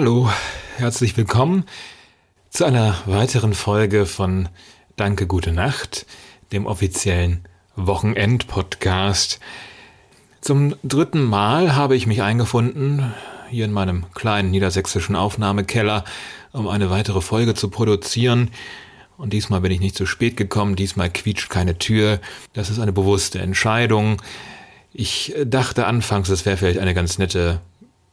Hallo, herzlich willkommen zu einer weiteren Folge von Danke, gute Nacht, dem offiziellen Wochenend-Podcast. Zum dritten Mal habe ich mich eingefunden, hier in meinem kleinen niedersächsischen Aufnahmekeller, um eine weitere Folge zu produzieren. Und diesmal bin ich nicht zu spät gekommen, diesmal quietscht keine Tür. Das ist eine bewusste Entscheidung. Ich dachte anfangs, es wäre vielleicht eine ganz nette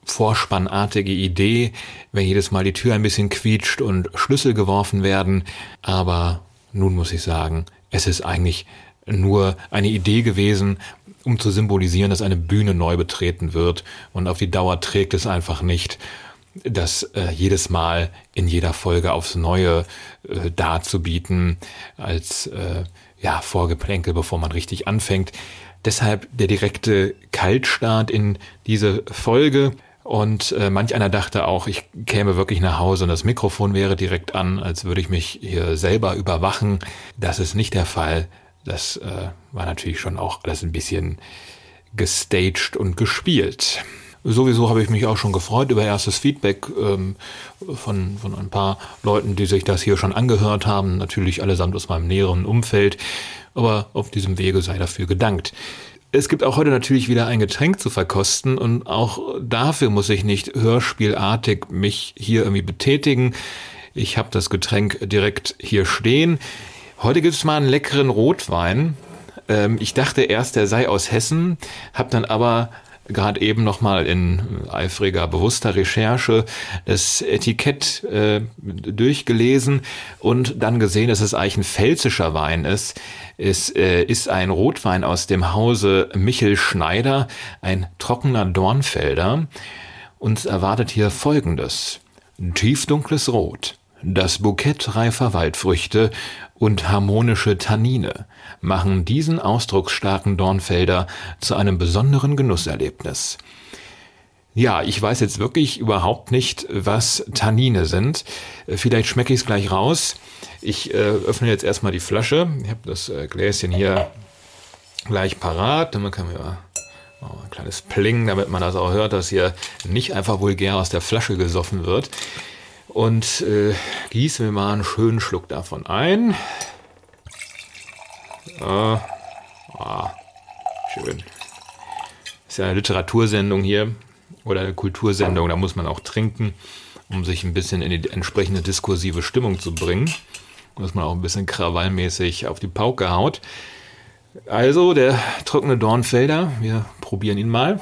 vorspannartige Idee, wenn jedes Mal die Tür ein bisschen quietscht und Schlüssel geworfen werden. Aber nun muss ich sagen, es ist eigentlich nur eine Idee gewesen, um zu symbolisieren, dass eine Bühne neu betreten wird und auf die Dauer trägt es einfach nicht, das äh, jedes Mal in jeder Folge aufs Neue äh, darzubieten als äh, ja Vorgeplänkel, bevor man richtig anfängt. Deshalb der direkte Kaltstart in diese Folge. Und äh, manch einer dachte auch, ich käme wirklich nach Hause und das Mikrofon wäre direkt an, als würde ich mich hier selber überwachen. Das ist nicht der Fall. Das äh, war natürlich schon auch alles ein bisschen gestaged und gespielt. Sowieso habe ich mich auch schon gefreut über erstes Feedback ähm, von, von ein paar Leuten, die sich das hier schon angehört haben. Natürlich allesamt aus meinem näheren Umfeld. Aber auf diesem Wege sei dafür gedankt. Es gibt auch heute natürlich wieder ein Getränk zu verkosten und auch dafür muss ich nicht hörspielartig mich hier irgendwie betätigen. Ich habe das Getränk direkt hier stehen. Heute gibt es mal einen leckeren Rotwein. Ähm, ich dachte erst, der sei aus Hessen, habe dann aber gerade eben nochmal in eifriger, bewusster Recherche das Etikett äh, durchgelesen und dann gesehen, dass es eigentlich ein pfälzischer Wein ist. Es äh, ist ein Rotwein aus dem Hause Michel Schneider, ein trockener Dornfelder. Uns erwartet hier Folgendes. Tiefdunkles Rot, das Bukett reifer Waldfrüchte und harmonische Tannine machen diesen ausdrucksstarken Dornfelder zu einem besonderen Genusserlebnis. Ja, ich weiß jetzt wirklich überhaupt nicht, was Tannine sind. Vielleicht schmecke ich es gleich raus. Ich äh, öffne jetzt erstmal die Flasche. Ich habe das äh, Gläschen hier gleich parat. Dann kann man ja oh, ein kleines Pling, damit man das auch hört, dass hier nicht einfach vulgär aus der Flasche gesoffen wird. Und äh, gießen wir mal einen schönen Schluck davon ein. Ah, ah, schön. Ist ja eine Literatursendung hier oder eine Kultursendung, da muss man auch trinken, um sich ein bisschen in die entsprechende diskursive Stimmung zu bringen. Dass man auch ein bisschen krawallmäßig auf die Pauke haut. Also der trockene Dornfelder, wir probieren ihn mal.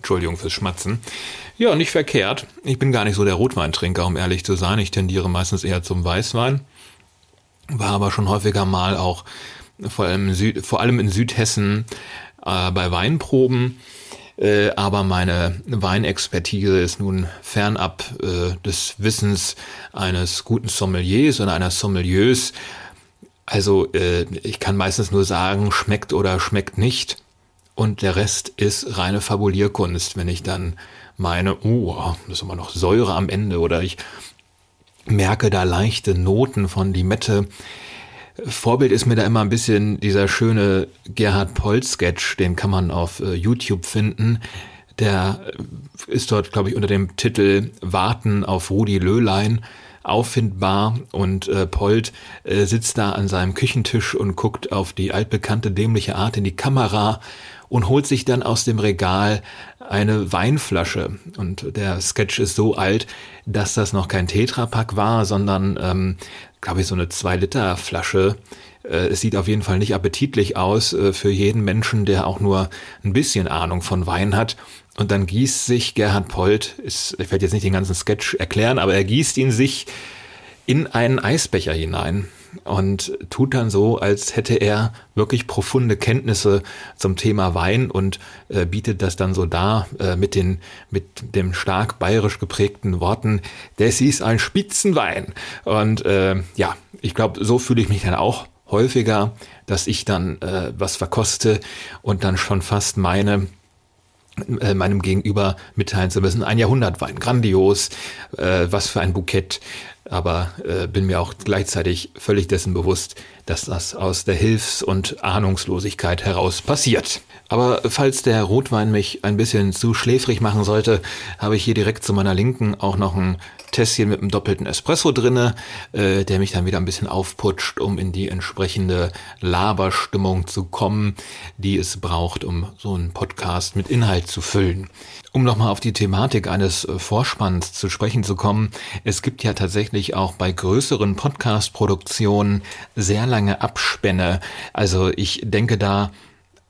Entschuldigung fürs Schmatzen. Ja, nicht verkehrt. Ich bin gar nicht so der Rotweintrinker, um ehrlich zu sein. Ich tendiere meistens eher zum Weißwein. War aber schon häufiger mal auch vor allem, Süd, vor allem in Südhessen äh, bei Weinproben. Äh, aber meine Weinexpertise ist nun fernab äh, des Wissens eines guten Sommeliers oder einer Sommelieuse. Also äh, ich kann meistens nur sagen, schmeckt oder schmeckt nicht. Und der Rest ist reine Fabulierkunst, wenn ich dann meine, oh, das ist immer noch Säure am Ende oder ich merke da leichte Noten von Limette. Vorbild ist mir da immer ein bisschen dieser schöne Gerhard Poll-Sketch, den kann man auf äh, YouTube finden. Der ist dort, glaube ich, unter dem Titel Warten auf Rudi Löhlein auffindbar und äh, Polt äh, sitzt da an seinem Küchentisch und guckt auf die altbekannte dämliche Art in die Kamera und holt sich dann aus dem Regal eine Weinflasche. Und der Sketch ist so alt, dass das noch kein Tetrapack war, sondern, ähm, glaube ich, so eine 2-Liter-Flasche. Äh, es sieht auf jeden Fall nicht appetitlich aus äh, für jeden Menschen, der auch nur ein bisschen Ahnung von Wein hat. Und dann gießt sich Gerhard Polt, ist, ich werde jetzt nicht den ganzen Sketch erklären, aber er gießt ihn sich in einen Eisbecher hinein und tut dann so, als hätte er wirklich profunde Kenntnisse zum Thema Wein und äh, bietet das dann so dar äh, mit den mit dem stark bayerisch geprägten Worten, das ist ein Spitzenwein. Und äh, ja, ich glaube, so fühle ich mich dann auch häufiger, dass ich dann äh, was verkoste und dann schon fast meine äh, meinem Gegenüber mitteilen zu müssen. Ein Jahrhundertwein, grandios, äh, was für ein Bukett, aber äh, bin mir auch gleichzeitig völlig dessen bewusst, dass das aus der Hilfs- und Ahnungslosigkeit heraus passiert. Aber falls der Rotwein mich ein bisschen zu schläfrig machen sollte, habe ich hier direkt zu meiner Linken auch noch ein Tässchen mit einem doppelten Espresso drinne, äh, der mich dann wieder ein bisschen aufputscht, um in die entsprechende Laberstimmung zu kommen, die es braucht, um so einen Podcast mit Inhalt zu füllen. Um nochmal auf die Thematik eines Vorspanns zu sprechen zu kommen, es gibt ja tatsächlich auch bei größeren Podcast-Produktionen sehr lange Abspänne. Also ich denke da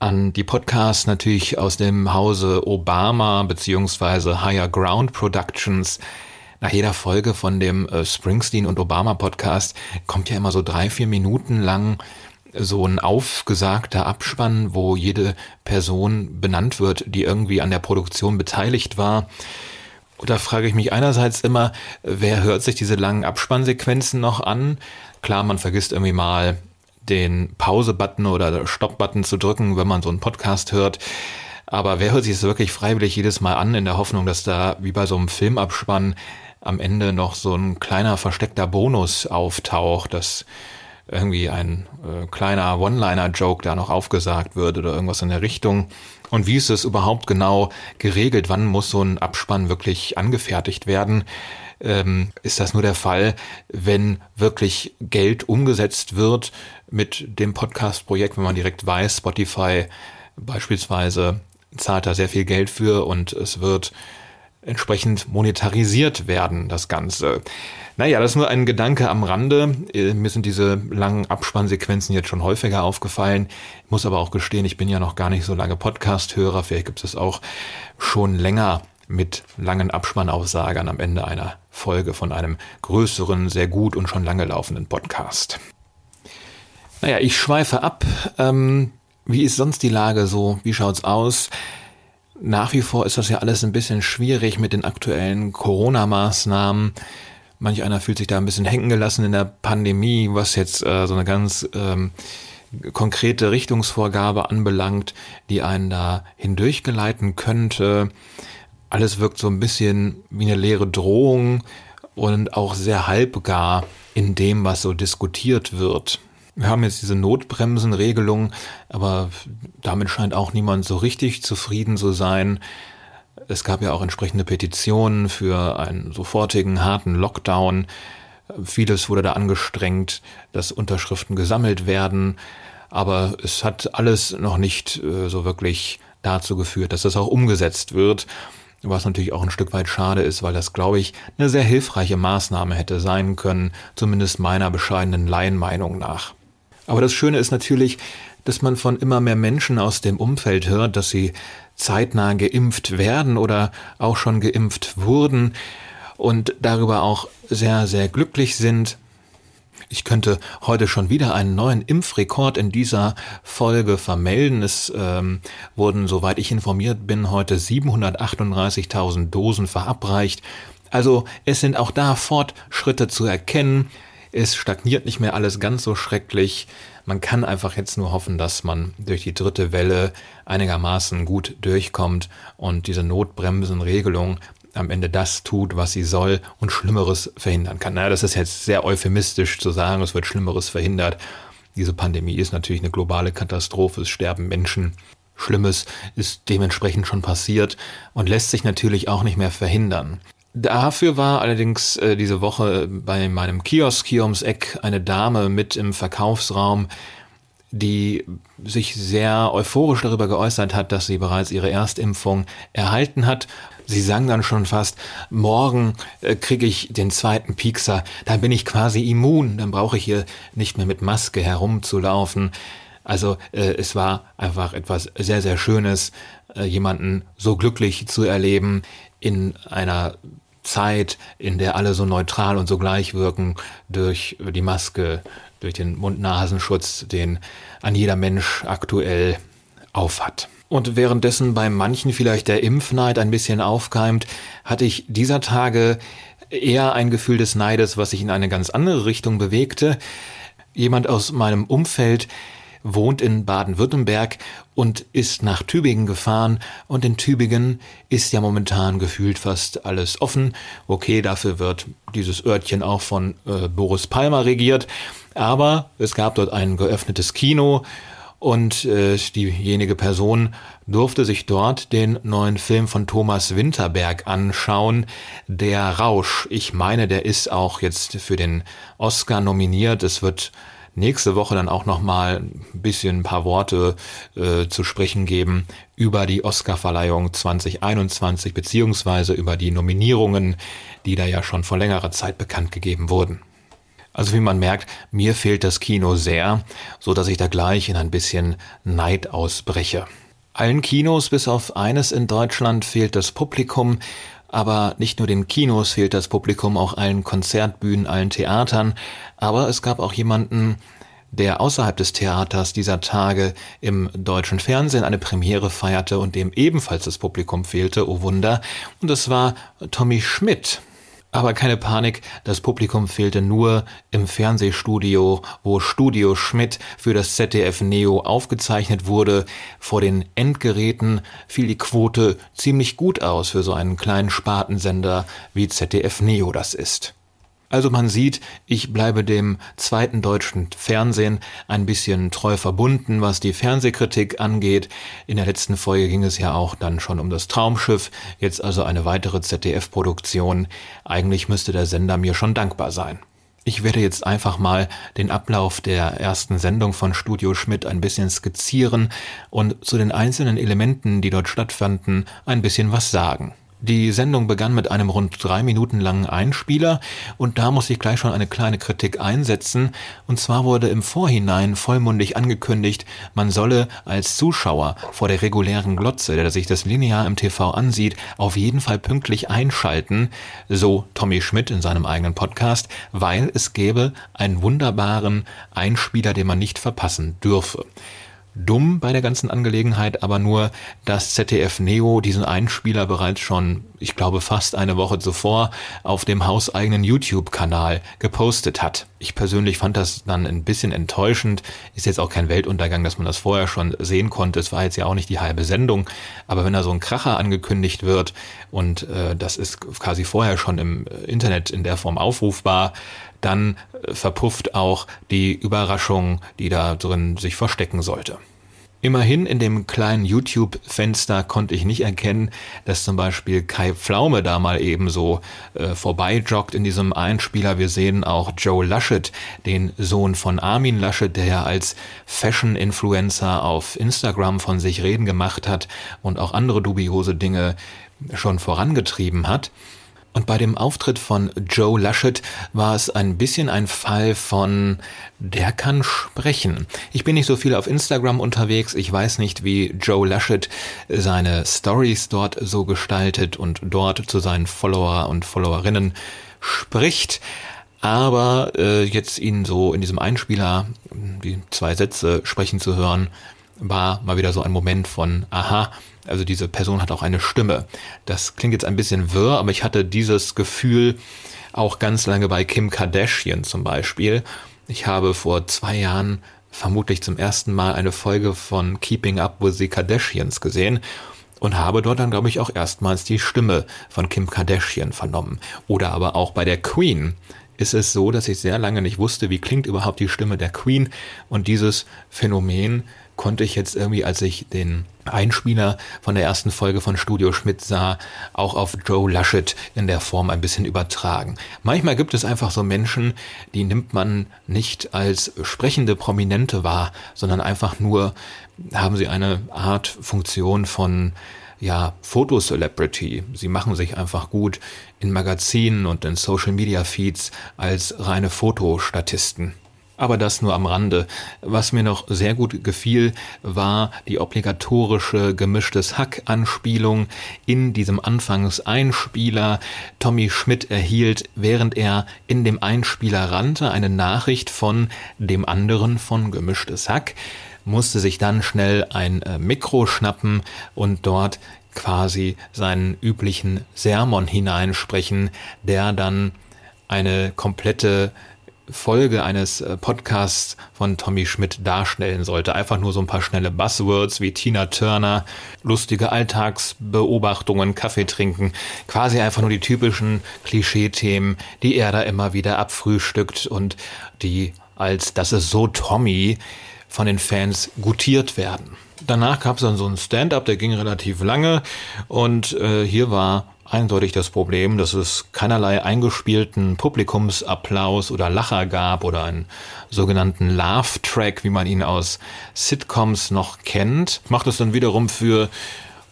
an die Podcasts natürlich aus dem Hause Obama beziehungsweise Higher Ground Productions. Nach jeder Folge von dem äh, Springsteen und Obama Podcast kommt ja immer so drei, vier Minuten lang so ein aufgesagter Abspann, wo jede Person benannt wird, die irgendwie an der Produktion beteiligt war. Und da frage ich mich einerseits immer, wer hört sich diese langen Abspannsequenzen noch an? Klar, man vergisst irgendwie mal den Pause-Button oder Stopp-Button zu drücken, wenn man so einen Podcast hört. Aber wer hört sich das wirklich freiwillig jedes Mal an, in der Hoffnung, dass da wie bei so einem Filmabspann am Ende noch so ein kleiner versteckter Bonus auftaucht, dass irgendwie ein äh, kleiner One-Liner-Joke da noch aufgesagt wird oder irgendwas in der Richtung. Und wie ist es überhaupt genau geregelt? Wann muss so ein Abspann wirklich angefertigt werden? Ähm, ist das nur der Fall, wenn wirklich Geld umgesetzt wird mit dem Podcast-Projekt, wenn man direkt weiß, Spotify beispielsweise zahlt da sehr viel Geld für und es wird entsprechend monetarisiert werden, das Ganze. Naja, das ist nur ein Gedanke am Rande. Äh, mir sind diese langen Abspannsequenzen jetzt schon häufiger aufgefallen. Ich muss aber auch gestehen, ich bin ja noch gar nicht so lange Podcast-Hörer. Vielleicht gibt es auch schon länger mit langen Abspannaussagern am Ende einer Folge von einem größeren, sehr gut und schon lange laufenden Podcast. Naja, ich schweife ab. Ähm, wie ist sonst die Lage so? Wie schaut's aus? Nach wie vor ist das ja alles ein bisschen schwierig mit den aktuellen Corona-Maßnahmen. Manch einer fühlt sich da ein bisschen hängen gelassen in der Pandemie, was jetzt äh, so eine ganz ähm, konkrete Richtungsvorgabe anbelangt, die einen da hindurchgeleiten könnte. Alles wirkt so ein bisschen wie eine leere Drohung und auch sehr halbgar in dem, was so diskutiert wird. Wir haben jetzt diese Notbremsenregelung, aber damit scheint auch niemand so richtig zufrieden zu sein. Es gab ja auch entsprechende Petitionen für einen sofortigen harten Lockdown. Vieles wurde da angestrengt, dass Unterschriften gesammelt werden, aber es hat alles noch nicht äh, so wirklich dazu geführt, dass das auch umgesetzt wird. Was natürlich auch ein Stück weit schade ist, weil das, glaube ich, eine sehr hilfreiche Maßnahme hätte sein können, zumindest meiner bescheidenen Laienmeinung nach. Aber das Schöne ist natürlich, dass man von immer mehr Menschen aus dem Umfeld hört, dass sie zeitnah geimpft werden oder auch schon geimpft wurden und darüber auch sehr, sehr glücklich sind. Ich könnte heute schon wieder einen neuen Impfrekord in dieser Folge vermelden. Es ähm, wurden, soweit ich informiert bin, heute 738.000 Dosen verabreicht. Also es sind auch da Fortschritte zu erkennen. Es stagniert nicht mehr alles ganz so schrecklich. Man kann einfach jetzt nur hoffen, dass man durch die dritte Welle einigermaßen gut durchkommt und diese Notbremsenregelung am Ende das tut, was sie soll und Schlimmeres verhindern kann. Naja, das ist jetzt sehr euphemistisch zu sagen, es wird Schlimmeres verhindert. Diese Pandemie ist natürlich eine globale Katastrophe, es sterben Menschen. Schlimmes ist dementsprechend schon passiert und lässt sich natürlich auch nicht mehr verhindern. Dafür war allerdings äh, diese Woche bei meinem Kiosk hier ums Eck eine Dame mit im Verkaufsraum, die sich sehr euphorisch darüber geäußert hat, dass sie bereits ihre Erstimpfung erhalten hat. Sie sagen dann schon fast, morgen äh, kriege ich den zweiten Piekser, dann bin ich quasi immun, dann brauche ich hier nicht mehr mit Maske herumzulaufen. Also äh, es war einfach etwas sehr, sehr Schönes, äh, jemanden so glücklich zu erleben in einer Zeit, in der alle so neutral und so gleich wirken durch die Maske, durch den Mund-Nasenschutz, den an jeder Mensch aktuell aufhat. Und währenddessen bei manchen vielleicht der Impfneid ein bisschen aufkeimt, hatte ich dieser Tage eher ein Gefühl des Neides, was sich in eine ganz andere Richtung bewegte. Jemand aus meinem Umfeld wohnt in Baden-Württemberg und ist nach Tübingen gefahren und in Tübingen ist ja momentan gefühlt fast alles offen. Okay, dafür wird dieses Örtchen auch von äh, Boris Palmer regiert, aber es gab dort ein geöffnetes Kino Und äh, diejenige Person durfte sich dort den neuen Film von Thomas Winterberg anschauen, Der Rausch. Ich meine, der ist auch jetzt für den Oscar nominiert. Es wird nächste Woche dann auch noch mal ein bisschen ein paar Worte äh, zu sprechen geben über die Oscarverleihung 2021 beziehungsweise über die Nominierungen, die da ja schon vor längerer Zeit bekannt gegeben wurden. Also wie man merkt, mir fehlt das Kino sehr, so dass ich da gleich in ein bisschen Neid ausbreche. Allen Kinos bis auf eines in Deutschland fehlt das Publikum, aber nicht nur den Kinos fehlt das Publikum, auch allen Konzertbühnen, allen Theatern, aber es gab auch jemanden, der außerhalb des Theaters dieser Tage im deutschen Fernsehen eine Premiere feierte und dem ebenfalls das Publikum fehlte, oh Wunder, und das war Tommy Schmidt. Aber keine Panik, das Publikum fehlte nur im Fernsehstudio, wo Studio Schmidt für das ZDF Neo aufgezeichnet wurde. Vor den Endgeräten fiel die Quote ziemlich gut aus für so einen kleinen Spartensender wie ZDF Neo das ist. Also man sieht, ich bleibe dem zweiten deutschen Fernsehen ein bisschen treu verbunden, was die Fernsehkritik angeht. In der letzten Folge ging es ja auch dann schon um das Traumschiff, jetzt also eine weitere ZDF-Produktion. Eigentlich müsste der Sender mir schon dankbar sein. Ich werde jetzt einfach mal den Ablauf der ersten Sendung von Studio Schmidt ein bisschen skizzieren und zu den einzelnen Elementen, die dort stattfanden, ein bisschen was sagen. Die Sendung begann mit einem rund drei Minuten langen Einspieler und da muss ich gleich schon eine kleine Kritik einsetzen. Und zwar wurde im Vorhinein vollmundig angekündigt, man solle als Zuschauer vor der regulären Glotze, der sich das linear im TV ansieht, auf jeden Fall pünktlich einschalten, so Tommy Schmidt in seinem eigenen Podcast, weil es gäbe einen wunderbaren Einspieler, den man nicht verpassen dürfe. Dumm bei der ganzen Angelegenheit aber nur, dass ZDF Neo diesen Einspieler bereits schon, ich glaube fast eine Woche zuvor, auf dem hauseigenen YouTube-Kanal gepostet hat. Ich persönlich fand das dann ein bisschen enttäuschend. Ist jetzt auch kein Weltuntergang, dass man das vorher schon sehen konnte. Es war jetzt ja auch nicht die halbe Sendung. Aber wenn da so ein Kracher angekündigt wird und äh, das ist quasi vorher schon im Internet in der Form aufrufbar, dann äh, verpufft auch die Überraschung, die da drin sich verstecken sollte. Immerhin in dem kleinen YouTube-Fenster konnte ich nicht erkennen, dass zum Beispiel Kai Pflaume da mal ebenso äh, vorbeijoggt in diesem Einspieler. Wir sehen auch Joe Laschet, den Sohn von Armin Laschet, der ja als Fashion-Influencer auf Instagram von sich reden gemacht hat und auch andere dubiose Dinge schon vorangetrieben hat. Und bei dem Auftritt von Joe Laschet war es ein bisschen ein Fall von, der kann sprechen. Ich bin nicht so viel auf Instagram unterwegs. Ich weiß nicht, wie Joe Laschet seine Stories dort so gestaltet und dort zu seinen Follower und Followerinnen spricht. Aber äh, jetzt ihn so in diesem Einspieler die zwei Sätze sprechen zu hören, war mal wieder so ein Moment von, aha, also diese Person hat auch eine Stimme. Das klingt jetzt ein bisschen wirr, aber ich hatte dieses Gefühl auch ganz lange bei Kim Kardashian zum Beispiel. Ich habe vor zwei Jahren vermutlich zum ersten Mal eine Folge von Keeping Up with the Kardashians gesehen und habe dort dann, glaube ich, auch erstmals die Stimme von Kim Kardashian vernommen. Oder aber auch bei der Queen ist es so, dass ich sehr lange nicht wusste, wie klingt überhaupt die Stimme der Queen und dieses Phänomen konnte ich jetzt irgendwie, als ich den Einspieler von der ersten Folge von Studio Schmidt sah, auch auf Joe Laschet in der Form ein bisschen übertragen. Manchmal gibt es einfach so Menschen, die nimmt man nicht als sprechende Prominente wahr, sondern einfach nur haben sie eine Art Funktion von ja, Fotocelebrity. Sie machen sich einfach gut in Magazinen und in Social Media Feeds als reine Fotostatisten. Aber das nur am Rande. Was mir noch sehr gut gefiel, war die obligatorische gemischtes Hack-Anspielung in diesem Anfangseinspieler. Tommy Schmidt erhielt, während er in dem Einspieler rannte, eine Nachricht von dem anderen von gemischtes Hack musste sich dann schnell ein äh, Mikro schnappen und dort quasi seinen üblichen Sermon hineinsprechen, der dann eine komplette Folge eines äh, Podcasts von Tommy Schmidt darstellen sollte. Einfach nur so ein paar schnelle Buzzwords wie Tina Turner, lustige Alltagsbeobachtungen, Kaffee trinken, quasi einfach nur die typischen Klischee-Themen, die er da immer wieder abfrühstückt und die als das ist so Tommy von den Fans gutiert werden. Danach gab es dann so ein Stand-up, der ging relativ lange und äh, hier war eindeutig das Problem, dass es keinerlei eingespielten Publikumsapplaus oder Lacher gab oder einen sogenannten Laugh-Track, wie man ihn aus Sitcoms noch kennt. Macht es dann wiederum für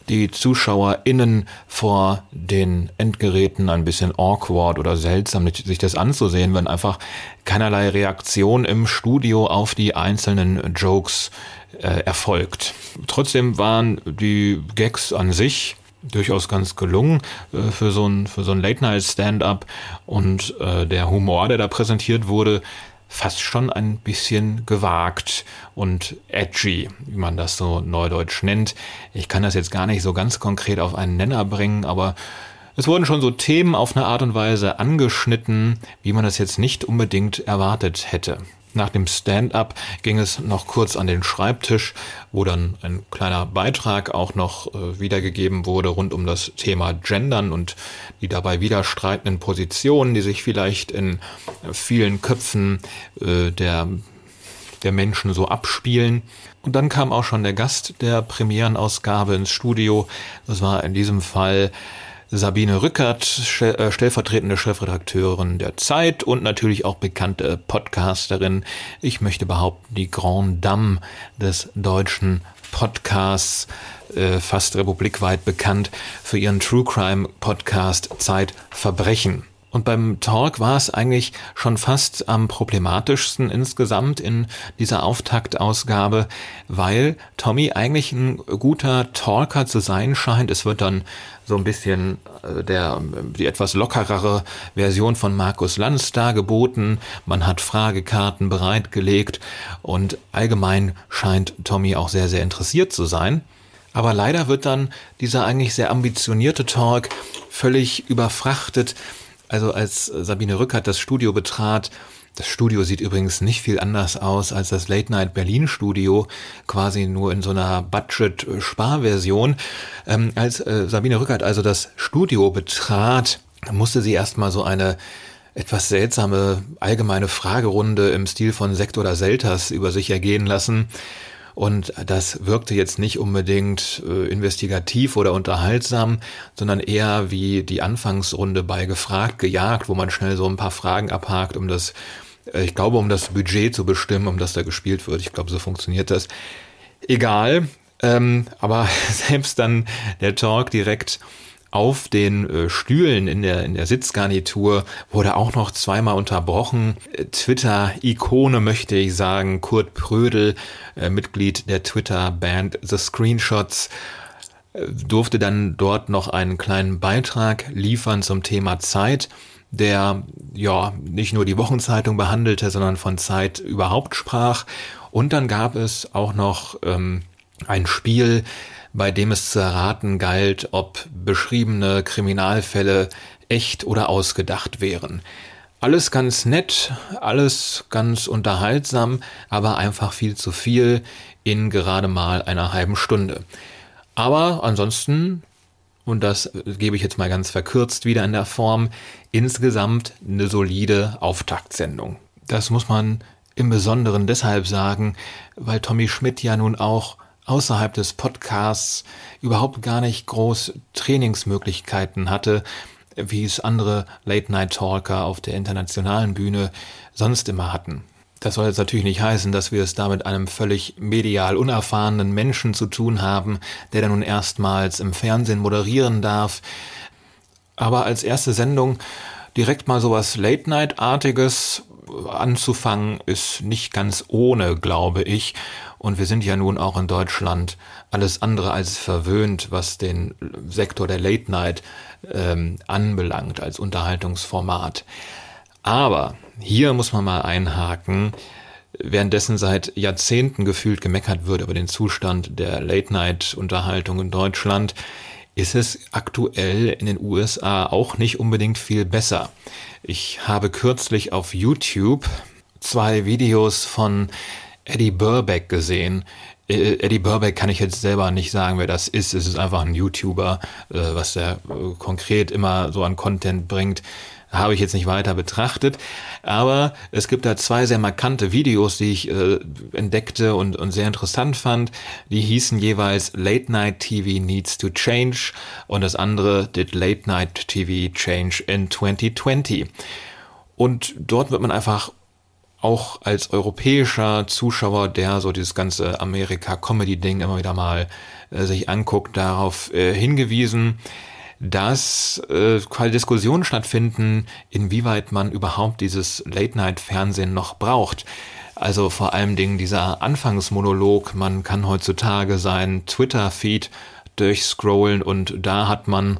die ZuschauerInnen vor den Endgeräten ein bisschen awkward oder seltsam, sich das anzusehen, wenn einfach keinerlei Reaktion im Studio auf die einzelnen Jokes äh, erfolgt. Trotzdem waren die Gags an sich durchaus ganz gelungen äh, für so ein, für so ein Late-Night-Stand-up und äh, der Humor, der da präsentiert wurde, fast schon ein bisschen gewagt und edgy, wie man das so neudeutsch nennt. Ich kann das jetzt gar nicht so ganz konkret auf einen Nenner bringen, aber es wurden schon so Themen auf eine Art und Weise angeschnitten, wie man das jetzt nicht unbedingt erwartet hätte. Nach dem Stand-up ging es noch kurz an den Schreibtisch, wo dann ein kleiner Beitrag auch noch äh, wiedergegeben wurde rund um das Thema Gendern und die dabei widerstreitenden Positionen, die sich vielleicht in vielen Köpfen äh, der, der Menschen so abspielen. Und dann kam auch schon der Gast der Premierenausgabe ins Studio. Das war in diesem Fall Sabine Rückert, äh, stellvertretende Chefredakteurin der Zeit und natürlich auch bekannte Podcasterin. Ich möchte behaupten, die Grand Dame des deutschen Podcasts, äh, fast republikweit bekannt für ihren True Crime Podcast Zeitverbrechen. Und beim Talk war es eigentlich schon fast am problematischsten insgesamt in dieser Auftaktausgabe, weil Tommy eigentlich ein guter Talker zu sein scheint. Es wird dann so ein bisschen äh, der, die etwas lockerere Version von Markus Lanz dargeboten. Man hat Fragekarten bereitgelegt und allgemein scheint Tommy auch sehr, sehr interessiert zu sein. Aber leider wird dann dieser eigentlich sehr ambitionierte Talk völlig überfrachtet also als Sabine Rückert das Studio betrat, das Studio sieht übrigens nicht viel anders aus als das Late Night Berlin Studio, quasi nur in so einer Budget-Sparversion. Ähm, als äh, Sabine Rückert also das Studio betrat, musste sie erstmal so eine etwas seltsame allgemeine Fragerunde im Stil von Sekt oder Selters über sich ergehen lassen. Und das wirkte jetzt nicht unbedingt äh, investigativ oder unterhaltsam, sondern eher wie die Anfangsrunde bei Gefragt, gejagt, wo man schnell so ein paar Fragen abhakt, um das, äh, ich glaube, um das Budget zu bestimmen, um das da gespielt wird. Ich glaube, so funktioniert das. Egal, ähm, aber selbst dann der Talk direkt auf den äh, Stühlen in der, in der Sitzgarnitur wurde auch noch zweimal unterbrochen. Äh, Twitter-Ikone möchte ich sagen, Kurt Prödel, äh, Mitglied der Twitter-Band The Screenshots, äh, durfte dann dort noch einen kleinen Beitrag liefern zum Thema Zeit, der ja nicht nur die Wochenzeitung behandelte, sondern von Zeit überhaupt sprach. Und dann gab es auch noch ähm, ein Spiel, bei dem es zu erraten galt, ob beschriebene Kriminalfälle echt oder ausgedacht wären. Alles ganz nett, alles ganz unterhaltsam, aber einfach viel zu viel in gerade mal einer halben Stunde. Aber ansonsten, und das gebe ich jetzt mal ganz verkürzt wieder in der Form, insgesamt eine solide Auftaktsendung. Das muss man im Besonderen deshalb sagen, weil Tommy Schmidt ja nun auch außerhalb des Podcasts überhaupt gar nicht groß Trainingsmöglichkeiten hatte, wie es andere Late-Night-Talker auf der internationalen Bühne sonst immer hatten. Das soll jetzt natürlich nicht heißen, dass wir es da mit einem völlig medial unerfahrenen Menschen zu tun haben, der dann nun erstmals im Fernsehen moderieren darf. Aber als erste Sendung direkt mal sowas Late-Night-artiges anzufangen, ist nicht ganz ohne, glaube ich. Und wir sind ja nun auch in Deutschland alles andere als verwöhnt, was den Sektor der Late Night ähm, anbelangt als Unterhaltungsformat. Aber hier muss man mal einhaken, währenddessen seit Jahrzehnten gefühlt gemeckert wird über den Zustand der Late-Night-Unterhaltung in Deutschland, ist es aktuell in den USA auch nicht unbedingt viel besser. Ich habe kürzlich auf YouTube zwei Videos von Eddie Burbeck gesehen. Äh, Eddie Burbeck kann ich jetzt selber nicht sagen, wer das ist. Es ist einfach ein YouTuber, äh, was der äh, konkret immer so an Content bringt. Habe ich jetzt nicht weiter betrachtet. Aber es gibt da zwei sehr markante Videos, die ich äh, entdeckte und, und sehr interessant fand. Die hießen jeweils Late Night TV Needs to Change und das andere Did Late Night TV Change in 2020. Und dort wird man einfach auch als europäischer Zuschauer, der so dieses ganze Amerika-Comedy-Ding immer wieder mal äh, sich anguckt, darauf äh, hingewiesen, dass äh, quasi Diskussionen stattfinden, inwieweit man überhaupt dieses Late-Night-Fernsehen noch braucht. Also vor allem Dingen dieser Anfangsmonolog, man kann heutzutage seinen Twitter-Feed durchscrollen und da hat man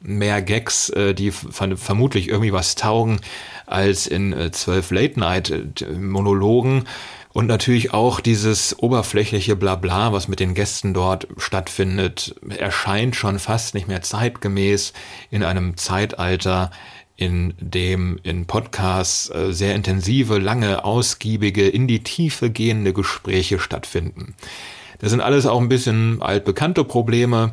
mehr Gags, äh, die vermutlich irgendwie was taugen, als in äh, zwölf Late-Night-Monologen. Und natürlich auch dieses oberflächliche Blabla, was mit den Gästen dort stattfindet, erscheint schon fast nicht mehr zeitgemäß in einem Zeitalter, in dem in Podcasts äh, sehr intensive, lange, ausgiebige, in die Tiefe gehende Gespräche stattfinden. Das sind alles auch ein bisschen altbekannte Probleme,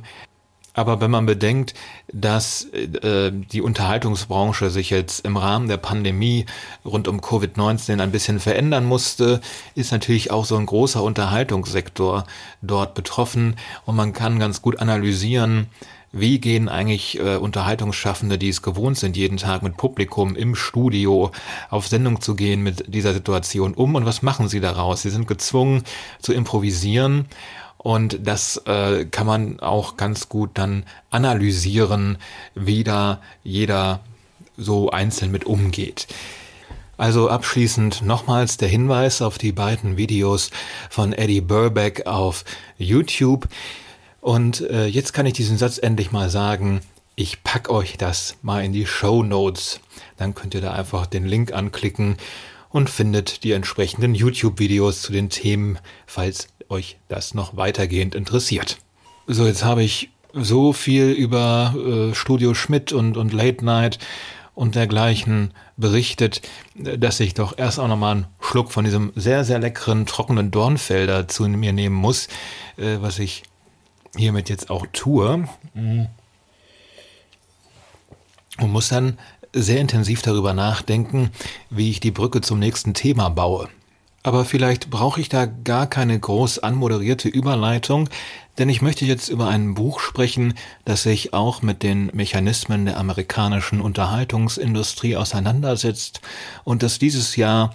aber wenn man bedenkt, dass äh, die Unterhaltungsbranche sich jetzt im Rahmen der Pandemie rund um Covid-19 ein bisschen verändern musste, ist natürlich auch so ein großer Unterhaltungssektor dort betroffen. Und man kann ganz gut analysieren, wie gehen eigentlich äh, Unterhaltungsschaffende, die es gewohnt sind, jeden Tag mit Publikum im Studio auf Sendung zu gehen mit dieser Situation um? Und was machen sie daraus? Sie sind gezwungen zu improvisieren und das äh, kann man auch ganz gut dann analysieren, wie da jeder so einzeln mit umgeht. Also abschließend nochmals der Hinweis auf die beiden Videos von Eddie Burbeck auf YouTube. Und äh, jetzt kann ich diesen Satz endlich mal sagen. Ich pack euch das mal in die Show Notes. Dann könnt ihr da einfach den Link anklicken und findet die entsprechenden YouTube-Videos zu den Themen, falls euch das noch weitergehend interessiert. So, jetzt habe ich so viel über äh, Studio Schmidt und, und Late Night und dergleichen berichtet, dass ich doch erst auch nochmal einen Schluck von diesem sehr, sehr leckeren, trockenen Dornfelder zu mir nehmen muss, äh, was ich hiermit jetzt auch tue. Und muss dann sehr intensiv darüber nachdenken, wie ich die Brücke zum nächsten Thema baue. Aber vielleicht brauche ich da gar keine groß anmoderierte Überleitung, denn ich möchte jetzt über ein Buch sprechen, das sich auch mit den Mechanismen der amerikanischen Unterhaltungsindustrie auseinandersetzt und das dieses Jahr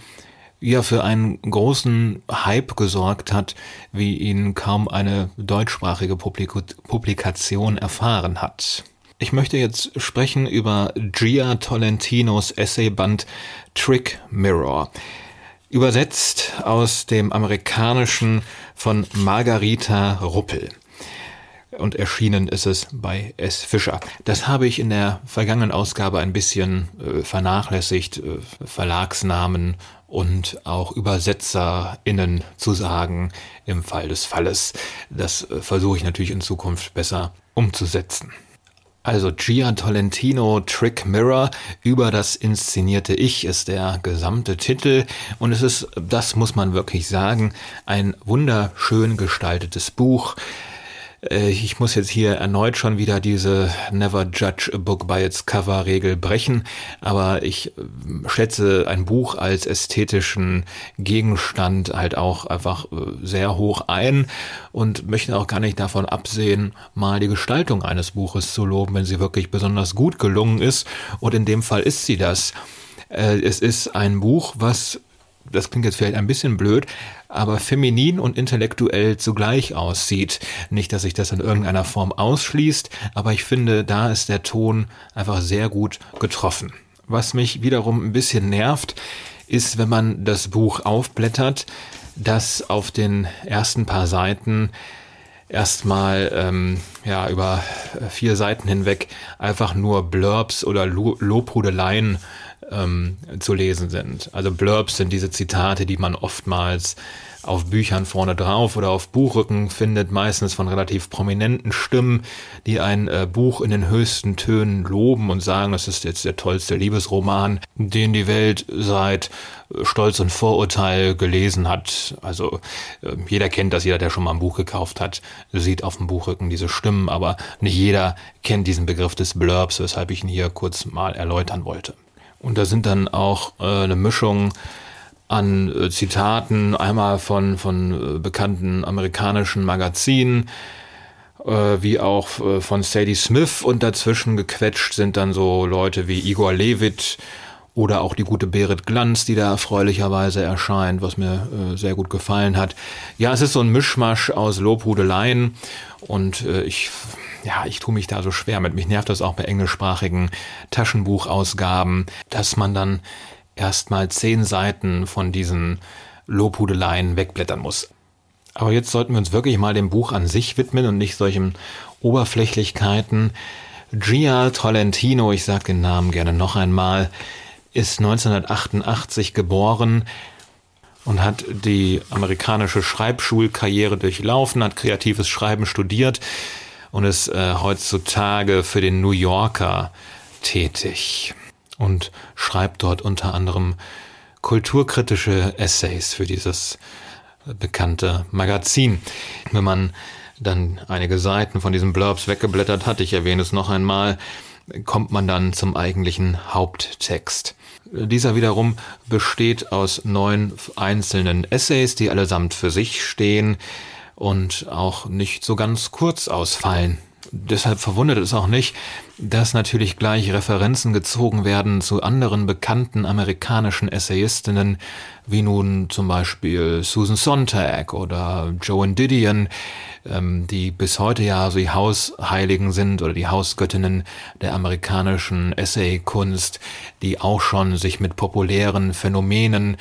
ja für einen großen Hype gesorgt hat, wie ihn kaum eine deutschsprachige Publikation erfahren hat. Ich möchte jetzt sprechen über Gia Tolentinos Essayband Trick Mirror. Übersetzt aus dem Amerikanischen von Margarita Ruppel. Und erschienen ist es bei S. Fischer. Das habe ich in der vergangenen Ausgabe ein bisschen äh, vernachlässigt, äh, Verlagsnamen und auch ÜbersetzerInnen zu sagen im Fall des Falles. Das äh, versuche ich natürlich in Zukunft besser umzusetzen. Also Gia Tolentino Trick Mirror über das inszenierte Ich ist der gesamte Titel und es ist, das muss man wirklich sagen, ein wunderschön gestaltetes Buch. Äh, ich muss jetzt hier erneut schon wieder diese Never Judge a Book by its Cover Regel brechen, aber ich äh, schätze ein Buch als ästhetischen Gegenstand halt auch einfach äh, sehr hoch ein und möchte auch gar nicht davon absehen, mal die Gestaltung eines Buches zu loben, wenn sie wirklich besonders gut gelungen ist und in dem Fall ist sie das. Es ist ein Buch, was das klingt jetzt vielleicht ein bisschen blöd, aber feminin und intellektuell zugleich aussieht. Nicht, dass sich das in irgendeiner Form ausschließt, aber ich finde, da ist der Ton einfach sehr gut getroffen. Was mich wiederum ein bisschen nervt, ist, wenn man das Buch aufblättert, dass auf den ersten paar Seiten erstmal ähm, ja über vier Seiten hinweg einfach nur Blurbs oder Lobhudeleien ähm, zu lesen sind. Also Blurbs sind diese Zitate, die man oftmals auf Büchern vorne drauf oder auf Buchrücken findet, meistens von relativ prominenten Stimmen, die ein äh, Buch in den höchsten Tönen loben und sagen, das ist jetzt der tollste Liebesroman, den die Welt seit äh, Stolz und Vorurteil gelesen hat. Also äh, jeder kennt das, jeder, der schon mal ein Buch gekauft hat, sieht auf dem Buchrücken diese Stimmen, aber nicht jeder kennt diesen Begriff des Blurbs, weshalb ich ihn hier kurz mal erläutern wollte. Und da sind dann auch äh, eine Mischung an äh, Zitaten, einmal von, von äh, bekannten amerikanischen Magazinen, äh, wie auch äh, von Sadie Smith und dazwischen gequetscht sind dann so Leute wie Igor Levit oder auch die gute Berit Glanz, die da erfreulicherweise erscheint, was mir äh, sehr gut gefallen hat. Ja, es ist so ein Mischmasch aus Lobhudeleien und ich, ja, ich tue mich da so schwer mit. Mich nervt das auch bei englischsprachigen Taschenbuchausgaben, dass man dann erstmal zehn Seiten von diesen Lobhudeleien wegblättern muss. Aber jetzt sollten wir uns wirklich mal dem Buch an sich widmen und nicht solchen Oberflächlichkeiten. Gia Tolentino, ich sage den Namen gerne noch einmal, ist 1988 geboren und hat die amerikanische Schreibschulkarriere durchlaufen, hat kreatives Schreiben studiert und ist äh, heutzutage für den New Yorker tätig und schreibt dort unter anderem kulturkritische Essays für dieses bekannte Magazin. Wenn man dann einige Seiten von diesen Blurbs weggeblättert hat, ich erwähne es noch einmal, kommt man dann zum eigentlichen Haupttext. Dieser wiederum besteht aus neun einzelnen Essays, die allesamt für sich stehen und auch nicht so ganz kurz ausfallen. Deshalb verwundert es auch nicht, dass natürlich gleich Referenzen gezogen werden zu anderen bekannten amerikanischen Essayistinnen, wie nun zum Beispiel Susan Sontag oder Joan Didion, ähm, die bis heute ja so die Hausheiligen sind oder die Hausgöttinnen der amerikanischen Essaykunst, die auch schon sich mit populären Phänomenen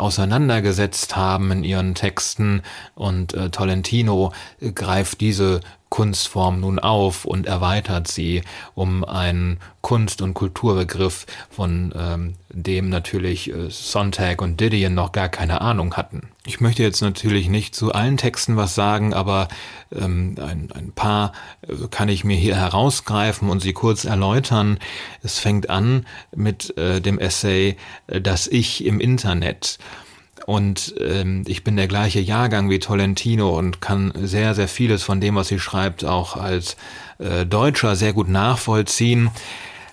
auseinandergesetzt haben in ihren Texten. Und äh, Tolentino greift diese Kunstform nun auf und erweitert sie um einen Kunst- und Kulturbegriff, von ähm, dem natürlich äh, Sontag und Didion noch gar keine Ahnung hatten. Ich möchte jetzt natürlich nicht zu allen Texten was sagen, aber ähm, ein, ein paar äh, kann ich mir hier herausgreifen und sie kurz erläutern. Es fängt an mit äh, dem Essay äh, Das Ich im Internet. Und ähm, ich bin der gleiche Jahrgang wie Tolentino und kann sehr, sehr vieles von dem, was sie schreibt, auch als äh, Deutscher sehr gut nachvollziehen.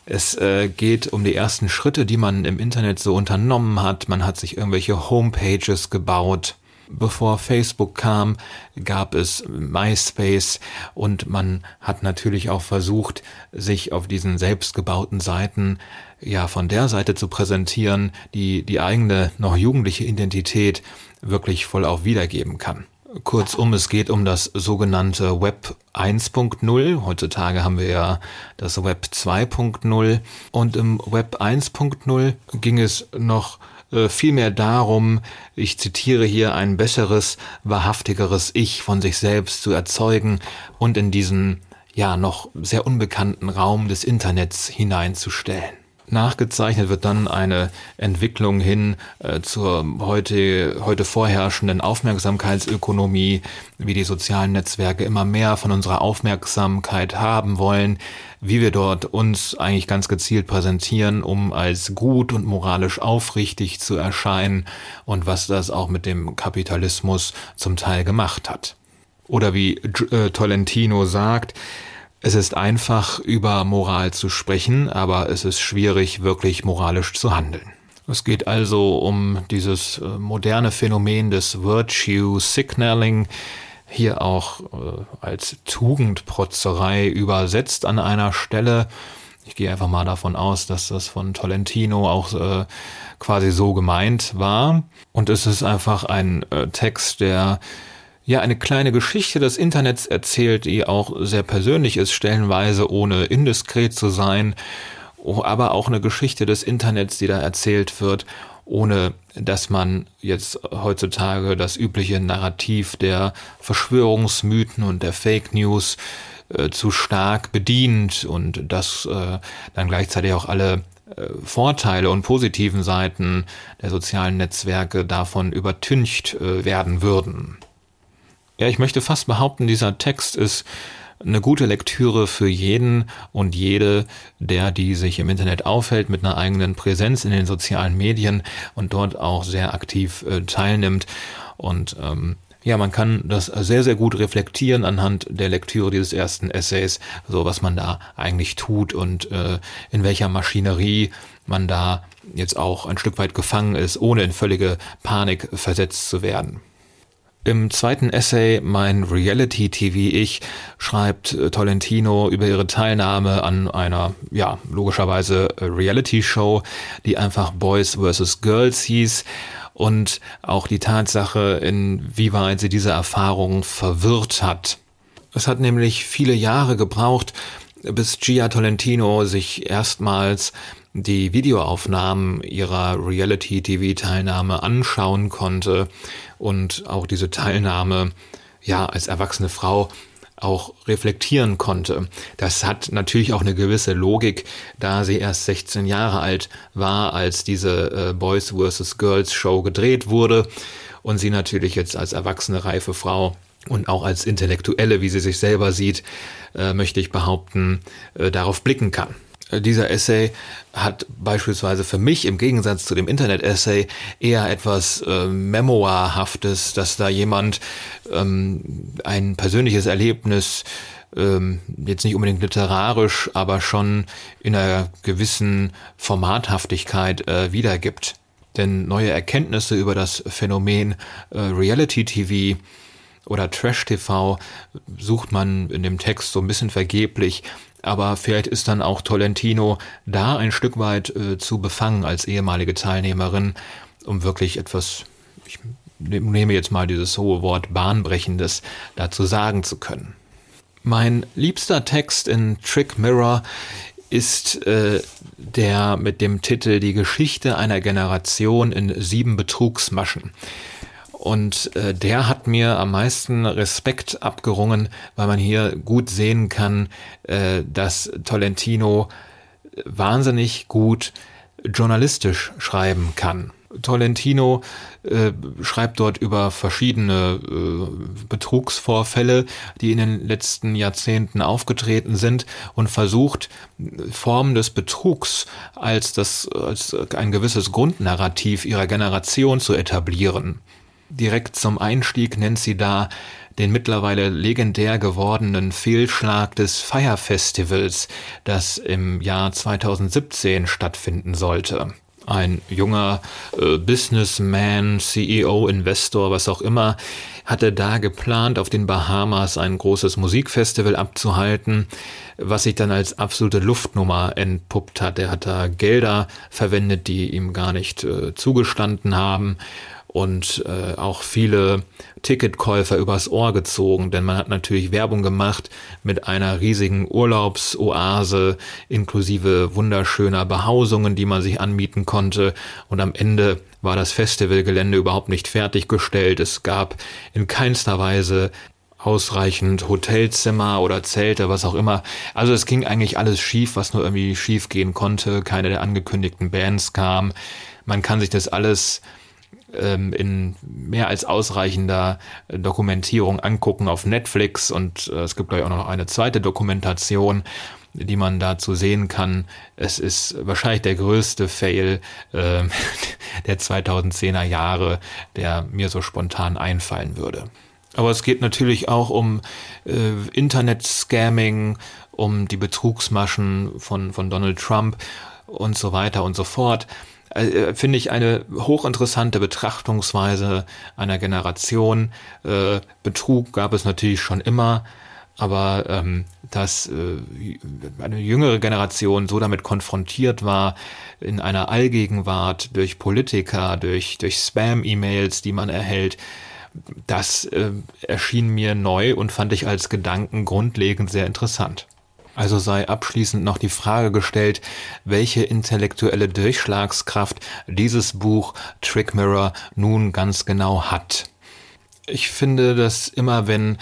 Es äh, geht um die ersten Schritte, die man im Internet so unternommen hat. Man hat sich irgendwelche Homepages gebaut. Bevor Facebook kam, gab es MySpace und man hat natürlich auch versucht, sich auf diesen selbstgebauten Seiten ja von der Seite zu präsentieren, die die eigene noch jugendliche Identität wirklich voll auf wiedergeben kann. Kurzum, es geht um das sogenannte Web 1.0. Heutzutage haben wir ja das Web 2.0. Und im Web 1.0 ging es noch äh, vielmehr darum, ich zitiere hier, ein besseres, wahrhaftigeres Ich von sich selbst zu erzeugen und in diesen ja noch sehr unbekannten Raum des Internets hineinzustellen. Nachgezeichnet wird dann eine Entwicklung hin äh, zur heute, heute vorherrschenden Aufmerksamkeitsökonomie, wie die sozialen Netzwerke immer mehr von unserer Aufmerksamkeit haben wollen, wie wir dort uns eigentlich ganz gezielt präsentieren, um als gut und moralisch aufrichtig zu erscheinen und was das auch mit dem Kapitalismus zum Teil gemacht hat. Oder wie äh, Tolentino sagt, es ist einfach, über Moral zu sprechen, aber es ist schwierig, wirklich moralisch zu handeln. Es geht also um dieses äh, moderne Phänomen des Virtue Signaling, hier auch äh, als Tugendprotzerei übersetzt an einer Stelle. Ich gehe einfach mal davon aus, dass das von Tolentino auch äh, quasi so gemeint war. Und es ist einfach ein Text, der ja eine kleine Geschichte des Internets erzählt, die auch sehr persönlich ist, stellenweise ohne indiskret zu sein, aber auch eine Geschichte des Internets, die da erzählt wird, ohne dass man jetzt heutzutage das übliche Narrativ der Verschwörungsmythen und der Fake News äh, zu stark bedient und dass äh, dann gleichzeitig auch alle äh, Vorteile und positiven Seiten der sozialen Netzwerke davon übertüncht äh, werden würden. Ja, ich möchte fast behaupten, dieser Text ist eine gute Lektüre für jeden und jede, der die sich im Internet aufhält mit einer eigenen Präsenz in den sozialen Medien und dort auch sehr aktiv äh, teilnimmt. Und ähm, Ja, man kann das sehr, sehr gut reflektieren anhand der Lektüre dieses ersten Essays, so was man da eigentlich tut und äh, in welcher Maschinerie man da jetzt auch ein Stück weit gefangen ist, ohne in völlige Panik versetzt zu werden. Im zweiten Essay Mein Reality-TV-Ich schreibt äh, Tolentino über ihre Teilnahme an einer, ja, logischerweise Reality-Show, die einfach Boys vs. Girls hieß und auch die Tatsache, inwieweit sie diese Erfahrung verwirrt hat. Es hat nämlich viele Jahre gebraucht, bis Gia Tolentino sich erstmals die Videoaufnahmen ihrer Reality-TV-Teilnahme anschauen konnte und auch diese Teilnahme ja als erwachsene Frau auch reflektieren konnte. Das hat natürlich auch eine gewisse Logik, da sie erst 16 Jahre alt war, als diese äh, Boys vs. Girls Show gedreht wurde und sie natürlich jetzt als erwachsene reife Frau und auch als Intellektuelle, wie sie sich selber sieht, äh, möchte ich behaupten, äh, darauf blicken kann. Äh, dieser Essay hat beispielsweise für mich im Gegensatz zu dem Internet-Essay eher etwas äh, Memoirhaftes, dass da jemand ähm, ein persönliches Erlebnis ähm, jetzt nicht unbedingt literarisch, aber schon in einer gewissen Formathaftigkeit äh, wiedergibt. Denn neue Erkenntnisse über das Phänomen äh, Reality TV oder Trash TV sucht man in dem Text so ein bisschen vergeblich, aber vielleicht ist dann auch Tolentino da ein Stück weit äh, zu befangen als ehemalige Teilnehmerin, um wirklich etwas, ich nehme jetzt mal dieses hohe Wort bahnbrechendes dazu sagen zu können. Mein liebster Text in Trick Mirror ist äh, der mit dem Titel Die Geschichte einer Generation in sieben Betrugsmaschen. Und äh, der hat mir am meisten Respekt abgerungen, weil man hier gut sehen kann, äh, dass Tolentino wahnsinnig gut journalistisch schreiben kann. Tolentino äh, schreibt dort über verschiedene äh, Betrugsvorfälle, die in den letzten Jahrzehnten aufgetreten sind und versucht, Formen des Betrugs als das, als ein gewisses Grundnarrativ ihrer Generation zu etablieren. Direkt zum Einstieg nennt sie da den mittlerweile legendär gewordenen Fehlschlag des Fire Festivals, das im Jahr 2017 stattfinden sollte. Ein junger äh, Businessman, CEO, Investor, was auch immer, hatte da geplant, auf den Bahamas ein großes Musikfestival abzuhalten, was sich dann als absolute Luftnummer entpuppt hat. Er hat da Gelder verwendet, die ihm gar nicht äh, zugestanden haben und äh, auch viele Ticketkäufer übers Ohr gezogen, denn man hat natürlich Werbung gemacht mit einer riesigen Urlaubsoase inklusive wunderschöner Behausungen, die man sich anmieten konnte und am Ende war das Festivalgelände überhaupt nicht fertiggestellt. Es gab in keinster Weise ausreichend Hotelzimmer oder Zelte, was auch immer. Also es ging eigentlich alles schief, was nur irgendwie schief gehen konnte. Keine der angekündigten Bands kam. Man kann sich das alles in mehr als ausreichender Dokumentierung angucken auf Netflix und äh, es gibt gleich auch noch eine zweite Dokumentation, die man dazu sehen kann. Es ist wahrscheinlich der größte Fail äh, der 2010er Jahre, der mir so spontan einfallen würde. Aber es geht natürlich auch um äh, Internet-Scamming, um die Betrugsmaschen von, von Donald Trump und so weiter und so fort. Äh, finde ich eine hochinteressante Betrachtungsweise einer Generation. Äh, Betrug gab es natürlich schon immer, aber ähm, dass äh, eine jüngere Generation so damit konfrontiert war, in einer Allgegenwart durch Politiker, durch, durch Spam-E-Mails, die man erhält, das äh, erschien mir neu und fand ich als Gedanken grundlegend sehr interessant. Also sei abschließend noch die Frage gestellt, welche intellektuelle Durchschlagskraft dieses Buch Trick Mirror nun ganz genau hat. Ich finde, dass immer wenn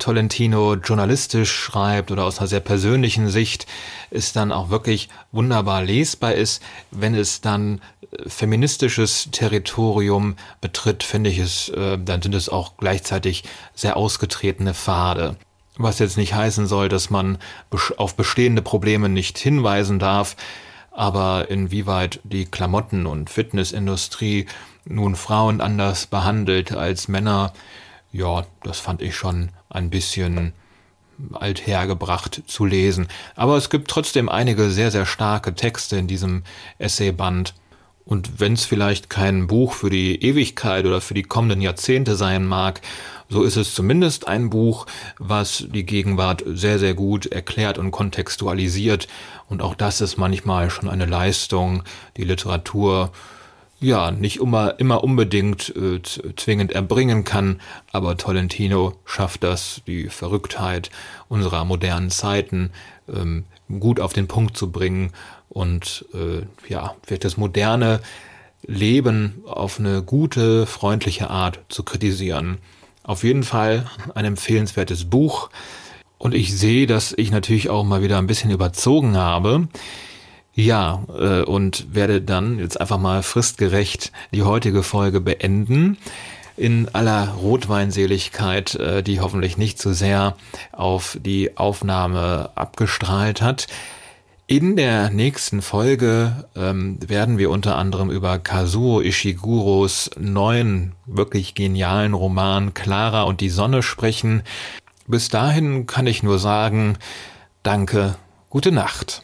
Tolentino journalistisch schreibt oder aus einer sehr persönlichen Sicht, es dann auch wirklich wunderbar lesbar ist. Wenn es dann feministisches Territorium betritt, finde ich es, äh, dann sind es auch gleichzeitig sehr ausgetretene Pfade. Was jetzt nicht heißen soll, dass man auf bestehende Probleme nicht hinweisen darf, aber inwieweit die Klamotten- und Fitnessindustrie nun Frauen anders behandelt als Männer, ja, das fand ich schon ein bisschen althergebracht zu lesen. Aber es gibt trotzdem einige sehr, sehr starke Texte in diesem Essayband. Und wenn es vielleicht kein Buch für die Ewigkeit oder für die kommenden Jahrzehnte sein mag, so ist es zumindest ein Buch, was die Gegenwart sehr, sehr gut erklärt und kontextualisiert. Und auch das ist manchmal schon eine Leistung, die Literatur ja nicht immer, immer unbedingt äh, zwingend erbringen kann, aber Tolentino schafft das, die Verrücktheit unserer modernen Zeiten ähm, gut auf den Punkt zu bringen und äh, ja, wird das moderne Leben auf eine gute, freundliche Art zu kritisieren. Auf jeden Fall ein empfehlenswertes Buch. Und ich sehe, dass ich natürlich auch mal wieder ein bisschen überzogen habe. Ja, äh, und werde dann jetzt einfach mal fristgerecht die heutige Folge beenden. In aller Rotweinseligkeit, äh, die hoffentlich nicht zu so sehr auf die Aufnahme abgestrahlt hat. In der nächsten Folge ähm, werden wir unter anderem über Kazuo Ishiguros neuen, wirklich genialen Roman Clara und die Sonne sprechen. Bis dahin kann ich nur sagen, danke, gute Nacht.